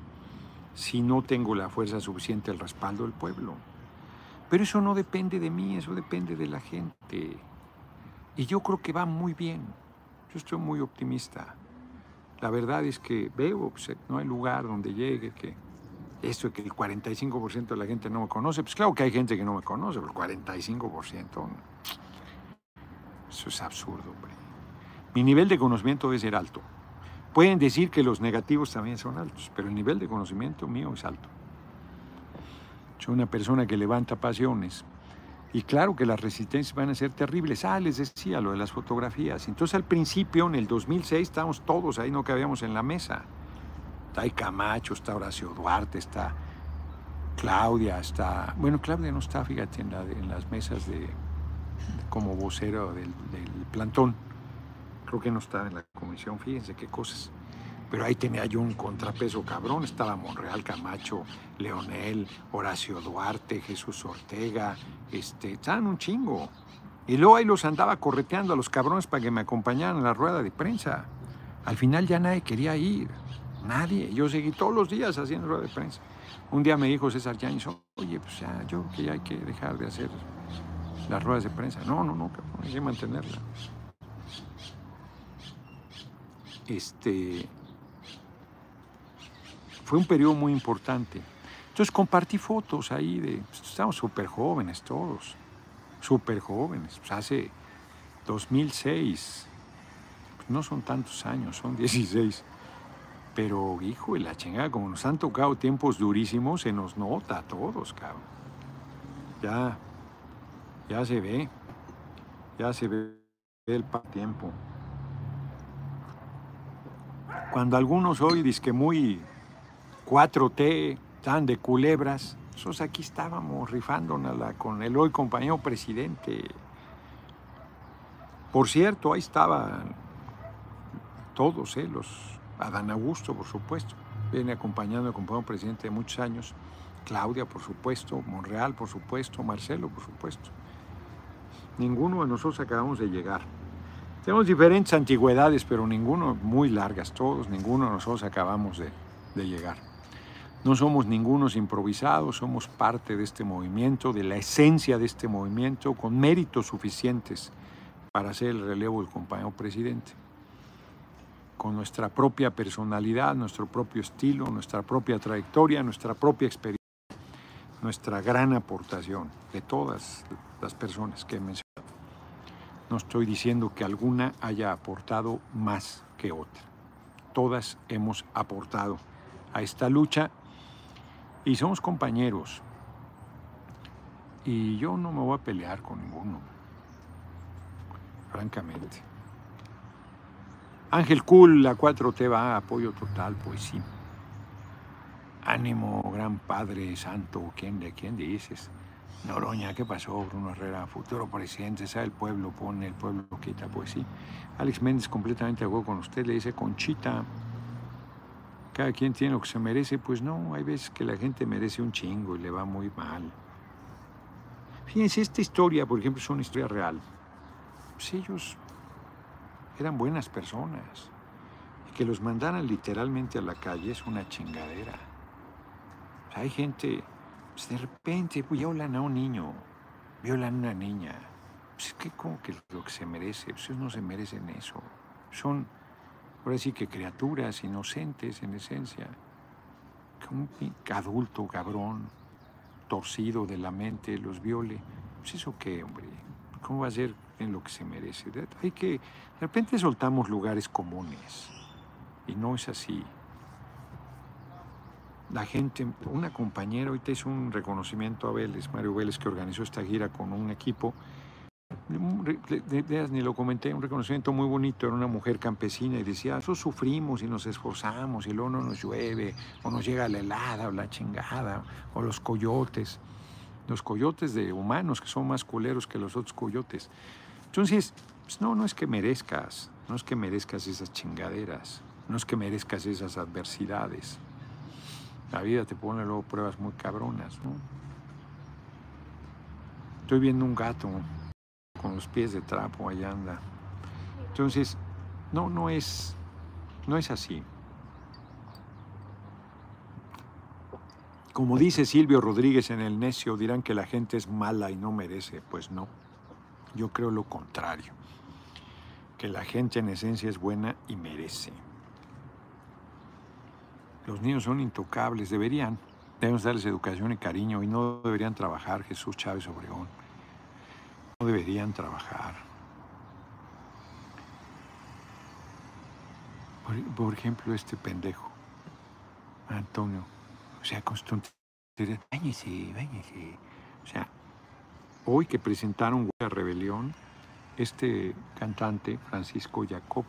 [SPEAKER 1] si no tengo la fuerza suficiente, el respaldo del pueblo. Pero eso no depende de mí, eso depende de la gente. Y yo creo que va muy bien. Yo estoy muy optimista. La verdad es que veo, pues, no hay lugar donde llegue, que esto que el 45% de la gente no me conoce, pues claro que hay gente que no me conoce, pero el 45%, eso es absurdo, hombre. Mi nivel de conocimiento debe ser alto. Pueden decir que los negativos también son altos, pero el nivel de conocimiento mío es alto. Soy una persona que levanta pasiones, Y claro que las resistencias van a ser terribles. Ah, les decía lo de las fotografías. Entonces al principio, en el 2006, estábamos todos ahí, no cabíamos en la mesa. Está ahí Camacho, está Horacio Duarte, está Claudia, está... Bueno, Claudia no está, fíjate, en, las mesas de, como vocero del plantón. Creo que no está en la comisión, fíjense qué cosas. Pero ahí tenía yo un contrapeso cabrón. Estaba Monreal, Camacho, Leonel, Horacio Duarte, Jesús Ortega. Este, estaban un chingo. Y luego ahí los andaba correteando a los cabrones para que me acompañaran a la rueda de prensa. Al final ya nadie quería ir. Nadie. Yo seguí todos los días haciendo rueda de prensa. Un día me dijo César Yáñez, oye, pues ya, yo creo que ya hay que dejar de hacer las ruedas de prensa. No, no, no, cabrón, hay que mantenerla. Este, fue un periodo muy importante. Entonces compartí fotos ahí de, pues, estábamos súper jóvenes todos, súper jóvenes. Pues hace 2006, pues no son tantos años, son 16. Pero, hijo de la chingada, como nos han tocado tiempos durísimos, se nos nota a todos, cabrón. Ya, ya se ve, ya se ve el tiempo. Cuando algunos hoy dicen que muy 4T, tan de culebras, nosotros aquí estábamos rifándonos con el hoy compañero presidente. Por cierto, ahí estaban todos, ¿eh? los Adán Augusto, por supuesto, viene acompañando al compañero presidente de muchos años, Claudia, por supuesto, Monreal, por supuesto, Marcelo, por supuesto. Ninguno de nosotros acabamos de llegar. Tenemos diferentes antigüedades, pero ninguno muy largas, todos, ninguno de nosotros acabamos de, de llegar. No somos ningunos improvisados, somos parte de este movimiento, de la esencia de este movimiento, con méritos suficientes para hacer el relevo del compañero presidente. Con nuestra propia personalidad, nuestro propio estilo, nuestra propia trayectoria, nuestra propia experiencia, nuestra gran aportación de todas las personas que he mencionado. No estoy diciendo que alguna haya aportado más que otra. Todas hemos aportado a esta lucha y somos compañeros. Y yo no me voy a pelear con ninguno, francamente. Ángel Cool, la 4T va, apoyo total, pues sí. Ánimo, gran Padre Santo, ¿quién de quién dices? Noroña, ¿qué pasó? Bruno Herrera, futuro presidente, sabe el pueblo, pone, el pueblo quita, pues sí. Alex Méndez, completamente acuerdo con usted, le dice Conchita, cada quien tiene lo que se merece, pues no, hay veces que la gente merece un chingo y le va muy mal. Fíjense, esta historia, por ejemplo, es una historia real. Pues ellos eran buenas personas. Y que los mandaran literalmente a la calle es una chingadera. Hay gente, pues de repente violan a un niño, violan a una niña. Pues es que como que lo que se merece, pues ellos no se merecen eso. Son, ahora sí que criaturas inocentes en esencia. Que un adulto cabrón, torcido de la mente, los viole. Pues eso qué, hombre. ¿Cómo va a ser en lo que se merece? Hay que, de repente soltamos lugares comunes. Y no es así. La gente, una compañera, ahorita hizo un reconocimiento a Vélez, Mario Vélez, que organizó esta gira con un equipo. Ni lo comenté, un reconocimiento muy bonito, era una mujer campesina y decía, nosotros sufrimos y nos esforzamos y luego no nos llueve, o nos llega la helada o la chingada, o los coyotes, los coyotes de humanos que son más culeros que los otros coyotes. Entonces, pues no, no es que merezcas, no es que merezcas esas chingaderas, no es que merezcas esas adversidades. La vida te pone luego pruebas muy cabronas, ¿no? Estoy viendo un gato con los pies de trapo, allá anda. Entonces, no, no es, no es así. Como dice Silvio Rodríguez en El Necio, dirán que la gente es mala y no merece. Pues no, yo creo lo contrario, que la gente en esencia es buena y merece. Los niños son intocables, deberían, debemos darles educación y cariño y no deberían trabajar Jesús Chávez Obregón. No deberían trabajar. Por, ejemplo, este pendejo, Antonio, o sea, con báñese, báñese. O sea, hoy que presentaron la rebelión, este cantante, Francisco Jacob,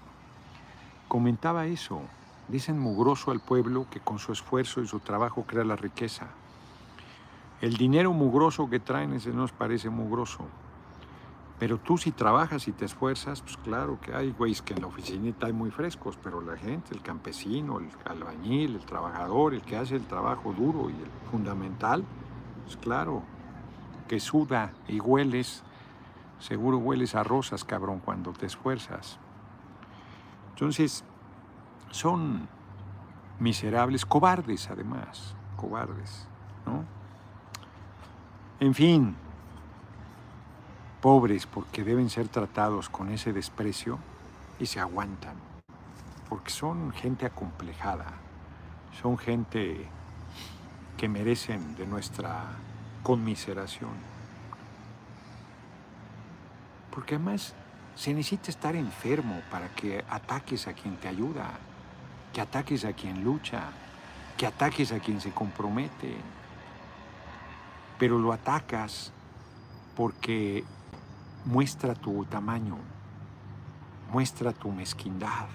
[SPEAKER 1] comentaba eso. Dicen mugroso al pueblo que con su esfuerzo y su trabajo crea la riqueza. El dinero mugroso que traen ese nos parece mugroso. Pero tú si trabajas y te esfuerzas, pues claro que hay güeyes que en la oficinita hay muy frescos, pero la gente, el campesino, el albañil, el trabajador, el que hace el trabajo duro y el fundamental, pues claro, que suda y hueles, seguro hueles a rosas, cabrón, cuando te esfuerzas. Entonces, son miserables, cobardes además, cobardes, ¿no? En fin, pobres porque deben ser tratados con ese desprecio y se aguantan, porque son gente acomplejada, son gente que merecen de nuestra conmiseración. Porque además se necesita estar enfermo para que ataques a quien te ayuda, que ataques a quien lucha, que ataques a quien se compromete. Pero lo atacas porque muestra tu tamaño, muestra tu mezquindad,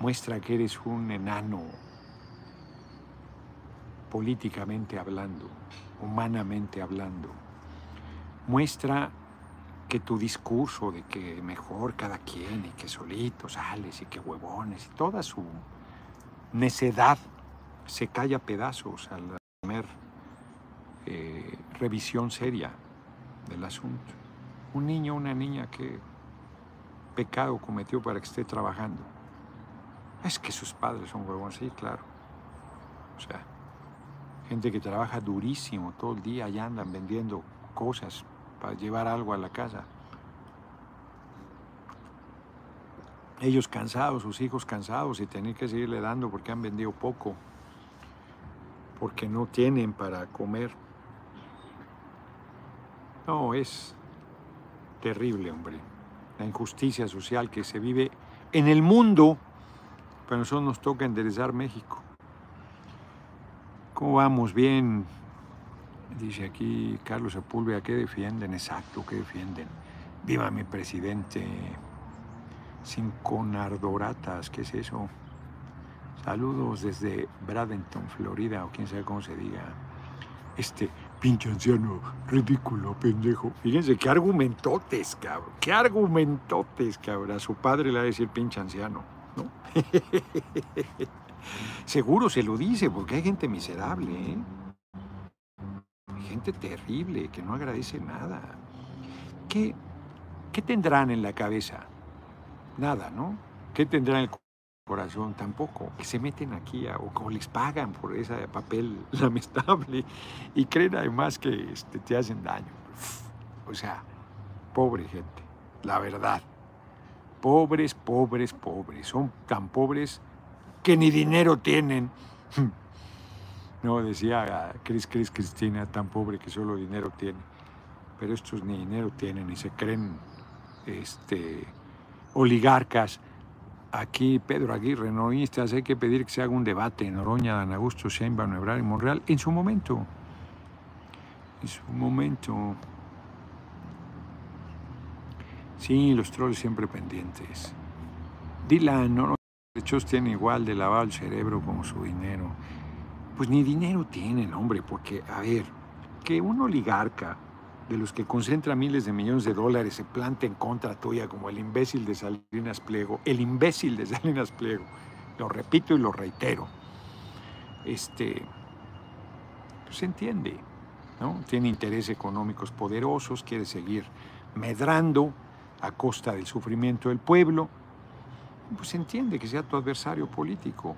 [SPEAKER 1] muestra que eres un enano, políticamente hablando, humanamente hablando. Muestra que tu discurso de que mejor cada quien y que solito sales y que huevones y toda su necedad se cae a pedazos al primer eh, revisión seria del asunto un niño o una niña que pecado cometió para que esté trabajando. Es que sus padres son huevones, sí, claro. O sea, gente que trabaja durísimo todo el día y andan vendiendo cosas para llevar algo a la casa. Ellos cansados, sus hijos cansados y tener que seguirle dando porque han vendido poco, porque no tienen para comer. No, es, terrible, hombre. La injusticia social que se vive en el mundo, pero a nosotros nos toca enderezar México. ¿Cómo vamos? Bien. Dice aquí Carlos Sepúlveda, ¿qué defienden? Exacto, ¿qué defienden? Viva mi presidente. Sin conardoratas, ¿qué es eso? Saludos desde Bradenton, Florida, o quién sabe cómo se diga. Este, Pinche anciano, ridículo, pendejo. Fíjense, qué argumentotes, cabrón. Qué argumentotes, cabrón. A su padre le va a decir pinche anciano, ¿no? Seguro se lo dice, porque hay gente miserable, ¿eh? Gente terrible que no agradece nada. ¿Qué, ¿Qué tendrán en la cabeza? Nada, ¿no? ¿Qué tendrán en el corazón tampoco, se meten aquí o como les pagan por ese papel lamentable y creen además que este, te hacen daño. O sea, pobre gente, la verdad. Pobres, pobres, pobres. Son tan pobres que ni dinero tienen. No, decía Cris Cris Cristina, tan pobre que solo dinero tiene. Pero estos ni dinero tienen y se creen este, oligarcas aquí Pedro Aguirre, noroñistas, hay que pedir que se haga un debate en Oroña, Dan Augusto, Sheinbaum, Ebrard y Monreal en su momento. En su momento. Sí, los trolls siempre pendientes. Dylan, no, hechos tiene igual de lavado el cerebro como su dinero. Pues ni dinero tienen, hombre, porque, a ver, que un oligarca de los que concentra miles de millones de dólares se planta en contra tuya como el imbécil de Salinas Pliego, el imbécil de Salinas Pliego, lo repito y lo reitero, este, pues se entiende, ¿no? Tiene intereses económicos poderosos, quiere seguir medrando a costa del sufrimiento del pueblo, pues se entiende que sea tu adversario político,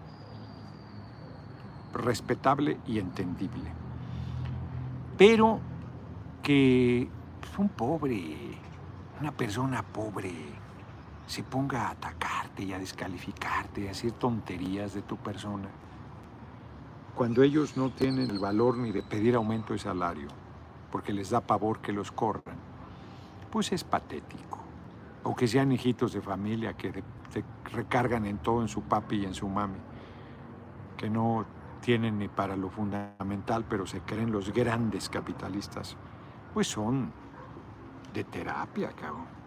[SPEAKER 1] respetable y entendible. Pero que pues, un pobre, una persona pobre, se ponga a atacarte y a descalificarte, a decir tonterías de tu persona, cuando ellos no tienen el valor ni de pedir aumento de salario, porque les da pavor que los corran, pues es patético. O que sean hijitos de familia que se recargan en todo, en su papi y en su mami, que no tienen ni para lo fundamental, pero se creen los grandes capitalistas pues son de terapia, cabrón.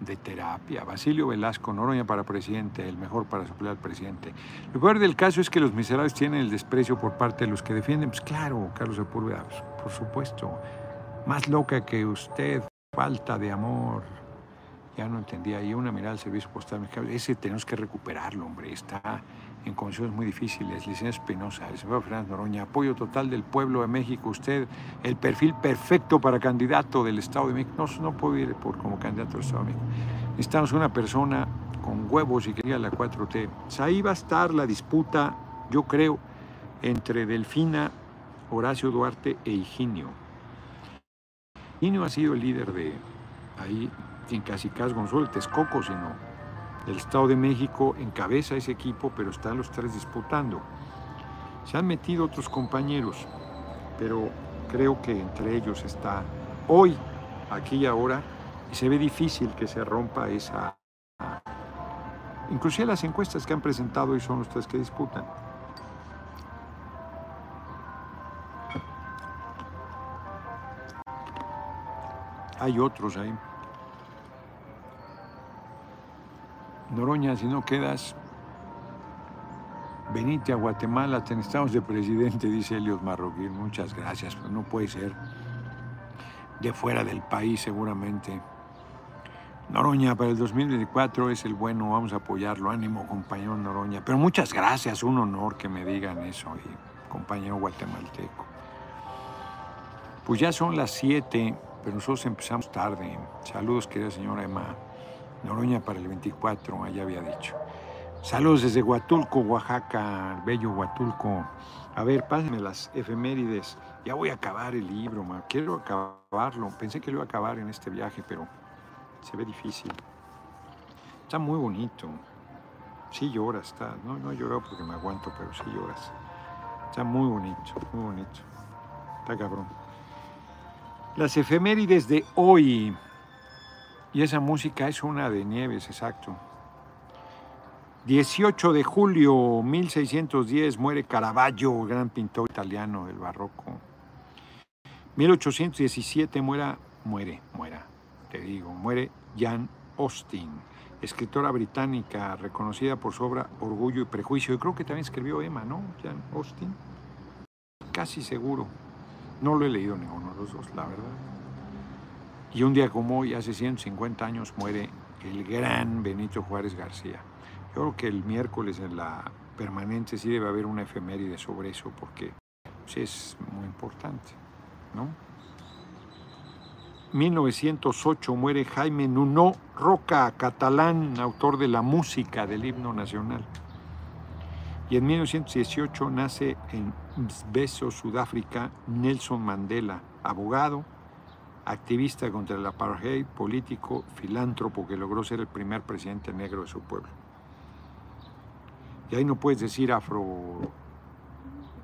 [SPEAKER 1] De terapia. Basilio Velasco, Noroña para presidente, el mejor para suplir al presidente. Lo peor del caso es que los miserables tienen el desprecio por parte de los que defienden. Pues claro, Carlos Sepúlveda, pues, por supuesto. Más loca que usted, falta de amor. Ya no entendía. Y una mirada al servicio postal mexicano. Ese tenemos que recuperarlo, hombre. Está en condiciones muy difíciles. Licencia Espinosa, licenciado Fernández Noroña, apoyo total del pueblo de México. Usted, el perfil perfecto para candidato del Estado de México. No, no puedo ir por, como candidato del Estado de México. Necesitamos una persona con huevos y que diga la 4T. O sea, ahí va a estar la disputa, yo creo, entre Delfina, Horacio Duarte e Higinio. Higinio ha sido el líder de ahí, en casi no solo el Texcoco, sino el Estado de México encabeza ese equipo, pero están los tres disputando. Se han metido otros compañeros, pero creo que entre ellos está hoy, aquí y ahora, y se ve difícil que se rompa esa... Inclusive las encuestas que han presentado hoy son los tres que disputan. Hay otros ahí. Noroña, si no quedas, venite a Guatemala, te necesitamos de presidente, dice Elios Marroquín. Muchas gracias, pero no puede ser de fuera del país seguramente. Noroña, para el 2024 es el bueno, vamos a apoyarlo. Ánimo, compañero Noroña. Pero muchas gracias, un honor que me digan eso, compañero guatemalteco. Pues ya son las 7, pero nosotros empezamos tarde. Saludos, querida señora Emma. Noroña para el 24, allá había dicho. Saludos desde Huatulco, Oaxaca, bello Huatulco. A ver, pásenme las efemérides. Ya voy a acabar el libro, ma. quiero acabarlo. Pensé que lo iba a acabar en este viaje, pero se ve difícil. Está muy bonito. Sí lloras, está. No, no lloro porque me aguanto, pero sí lloras. Está muy bonito, muy bonito. Está cabrón. Las efemérides de hoy. Y esa música es una de Nieves, exacto. 18 de julio 1610 muere Caravaggio, gran pintor italiano del barroco. 1817 muera, muere, muera, te digo, muere Jan Austen, escritora británica reconocida por su obra Orgullo y Prejuicio. Y creo que también escribió Emma, ¿no? Jan Austen. Casi seguro. No lo he leído ninguno de los dos, la verdad. Y un día como hoy, hace 150 años, muere el gran Benito Juárez García. Yo creo que el miércoles en la permanente sí debe haber una efeméride sobre eso, porque pues, es muy importante, ¿no? 1908 muere Jaime Nuno Roca, catalán, autor de la música del himno nacional. Y en 1918 nace en Beso, Sudáfrica, Nelson Mandela, abogado, activista contra el apartheid, político, filántropo que logró ser el primer presidente negro de su pueblo. Y ahí no puedes decir afro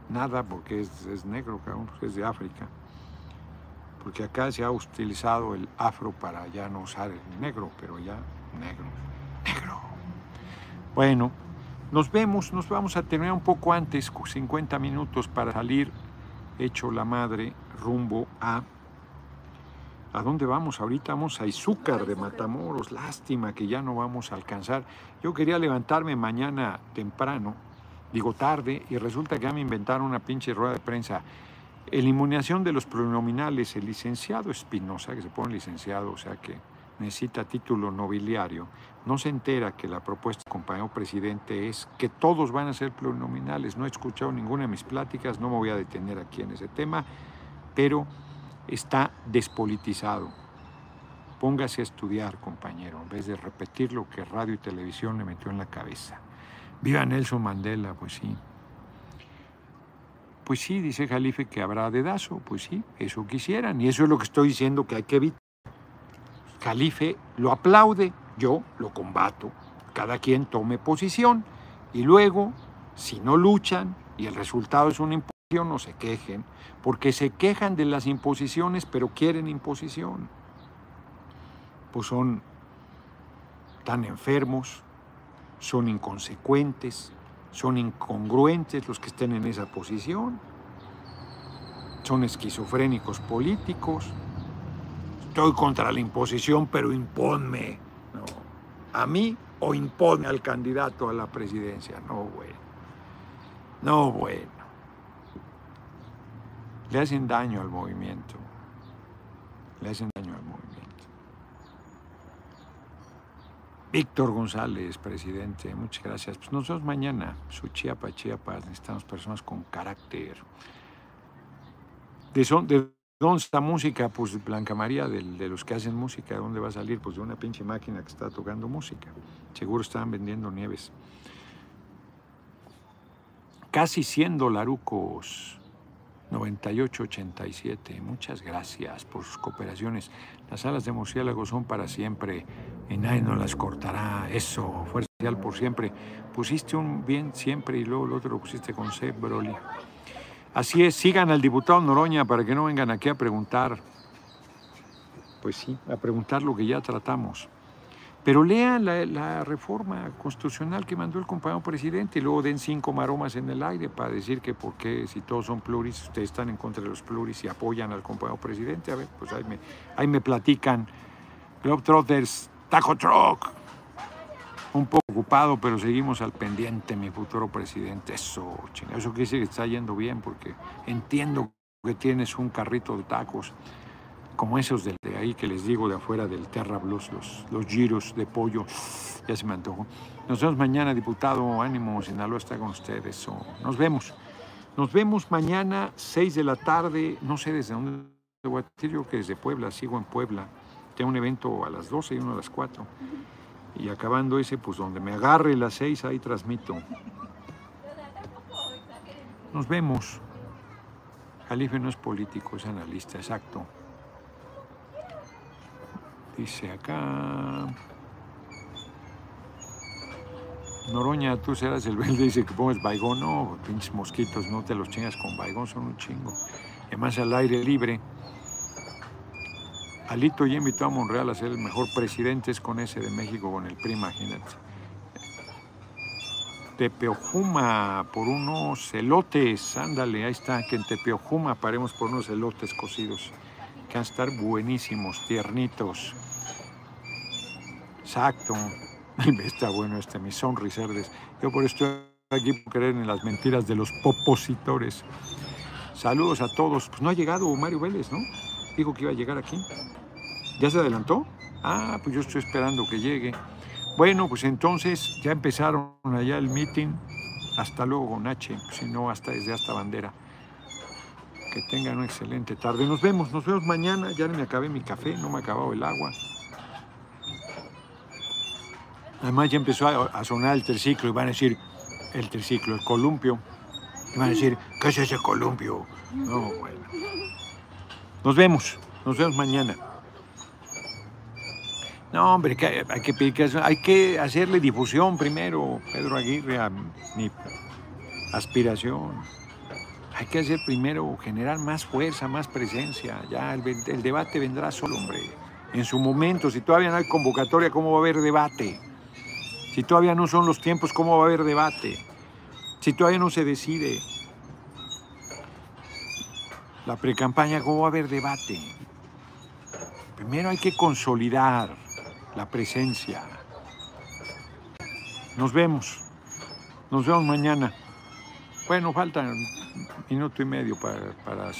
[SPEAKER 1] nada porque es, negro, es de África. Porque acá se ha utilizado el afro para ya no usar el negro, pero ya negro, negro. Bueno, nos vemos, nos vamos a tener un poco antes, 50 minutos para salir hecho la madre rumbo a ¿A dónde vamos? Ahorita vamos a Izúcar de Matamoros. Lástima que ya no vamos a alcanzar. Yo quería levantarme mañana temprano, digo tarde, y resulta que ya me inventaron una pinche rueda de prensa. Eliminación de los pronominales. El licenciado Espinosa, que se pone licenciado, o sea que necesita título nobiliario, no se entera que la propuesta del compañero presidente es que todos van a ser plurinominales. No he escuchado ninguna de mis pláticas, no me voy a detener aquí en ese tema, pero está despolitizado. Póngase a estudiar, compañero, en vez de repetir lo que radio y televisión le metió en la cabeza. Viva Nelson Mandela, pues sí. Pues sí, dice Jalife que habrá dedazo, pues sí, eso quisieran, y eso es lo que estoy diciendo que hay que evitar. Jalife lo aplaude, yo lo combato, cada quien tome posición, y luego, si no luchan y el resultado es un no se quejen, porque se quejan de las imposiciones, pero quieren imposición. Pues son tan enfermos, son inconsecuentes, son incongruentes los que estén en esa posición, son esquizofrénicos políticos, estoy contra la imposición, pero imponme. A mí o impone al candidato a la presidencia. No, bueno. No, bueno. Le hacen daño al movimiento. Le hacen daño al movimiento. Víctor González, presidente, muchas gracias. Pues nosotros mañana, su Chiapa, Chiapas, necesitamos personas con carácter. ¿De, son, de dónde está música? Pues Blanca María, de, de los que hacen música, ¿de dónde va a salir? Pues de una pinche máquina que está tocando música. Seguro estaban vendiendo nieves. Casi 100 dolarucos. 9887. Muchas gracias por sus cooperaciones. Las alas de murciélago son para siempre y nadie nos las cortará. Eso, fuerza por siempre. Pusiste un bien siempre y luego el otro lo pusiste con C, Broly. Así es, sigan al diputado Noroña para que no vengan aquí a preguntar. Pues sí, a preguntar lo que ya tratamos. Pero lean la, reforma constitucional que mandó el compañero presidente y luego den cinco maromas en el aire para decir que por qué, si todos son pluris, ustedes están en contra de los pluris y apoyan al compañero presidente. A ver, pues ahí me, ahí me platican. Globetrotters, Taco Truck. Un poco ocupado, pero seguimos al pendiente, mi futuro presidente. Eso, chinga. Eso quiere decir que está yendo bien, porque entiendo que tienes un carrito de tacos como esos de ahí que les digo de afuera del Terra Blues, los, los giros de pollo, ya se me antojó. Nos vemos mañana, diputado, ánimo, Sinaloa está con ustedes. Nos vemos. Nos vemos mañana, 6 de la tarde, no sé desde dónde voy a yo que desde Puebla, sigo en Puebla. Tengo un evento a las 12 y uno a las 4. Y acabando ese, pues donde me agarre las 6, ahí transmito. Nos vemos. Calife no es político, es analista, exacto. Dice acá. Noroña, tú serás el verde, dice que pongas baigón. No, pinches mosquitos, no te los chingas con baigón, son un chingo. Además, al aire libre. Alito ya invitó a Monreal a ser el mejor presidente, es con ese de México, con el PRI, imagínate. Tepeojuma por unos elotes, ándale, ahí está, que en Tepeojuma paremos por unos elotes cocidos que a estar buenísimos, tiernitos. Exacto. Está bueno este, mis sonriserdes. Yo por esto aquí por creer en las mentiras de los popositores. Saludos a todos. Pues no ha llegado Mario Vélez, ¿no? Dijo que iba a llegar aquí. ¿Ya se adelantó? Ah, pues yo estoy esperando que llegue. Bueno, pues entonces ya empezaron allá el meeting. Hasta luego H, si no, hasta desde hasta bandera. Que tengan una excelente tarde. Nos vemos, nos vemos mañana. Ya me acabé mi café, no me ha acabado el agua. Además ya empezó a, sonar el triciclo y van a decir, el triciclo, el columpio. Y van a decir, ¿qué es ese columpio? No, bueno. Nos vemos, nos vemos mañana. No, hombre, hay, que pedir que hay que hacerle difusión primero, Pedro Aguirre, a mi aspiración. Hay que hacer primero, generar más fuerza, más presencia. Ya el, debate vendrá solo, hombre. En su momento, si todavía no hay convocatoria, ¿cómo va a haber debate? Si todavía no son los tiempos, ¿cómo va a haber debate? Si todavía no se decide la precampaña, ¿cómo va a haber debate? Primero hay que consolidar la presencia. Nos vemos. Nos vemos mañana. Bueno, faltan minuto y medio para,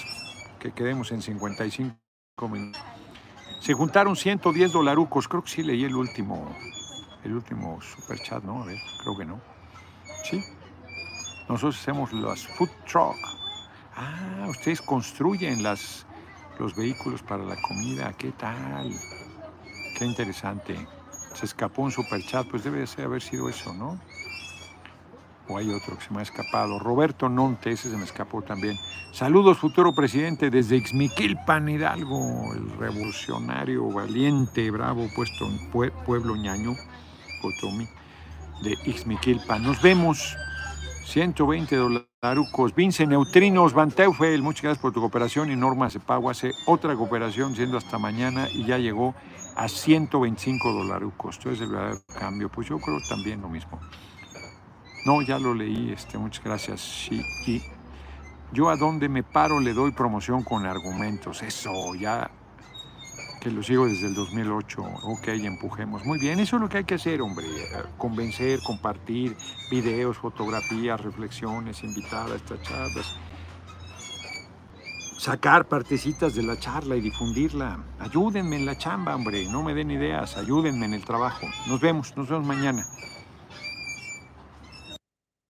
[SPEAKER 1] que quedemos en 55 minutos. Se juntaron 110 dolarucos, creo que sí leí el último, el último superchat, ¿no? A ver, creo que no. Sí. Nosotros hacemos las food truck. Ah, ustedes construyen las, los vehículos para la comida, ¿qué tal? Qué interesante. Se escapó un superchat, pues debe de haber sido eso, ¿no? O hay otro que se me ha escapado. Roberto Nonte, ese se me escapó también. Saludos, futuro presidente, desde Ixmiquilpan, Hidalgo, el revolucionario valiente, bravo, puesto en pue Pueblo Ñaño, Potomi, de Ixmiquilpan. Nos vemos. 120 dolarucos. Vince Neutrinos, Van Teufel, muchas gracias por tu cooperación. Y Norma Cepago hace otra cooperación, siendo hasta mañana, y ya llegó a 125 dolarucos. Esto es el verdadero cambio. Pues yo creo también lo mismo. No, ya lo leí, este, muchas gracias. Y yo a donde me paro le doy promoción con argumentos. Eso, ya Que lo sigo desde el 2008. Ok, empujemos. Muy bien, eso es lo que hay que hacer, hombre. Convencer, compartir videos, fotografías, reflexiones, invitar a estas charlas. Sacar partecitas de la charla y difundirla. Ayúdenme en la chamba, hombre. No me den ideas. Ayúdenme en el trabajo. Nos vemos, nos vemos mañana.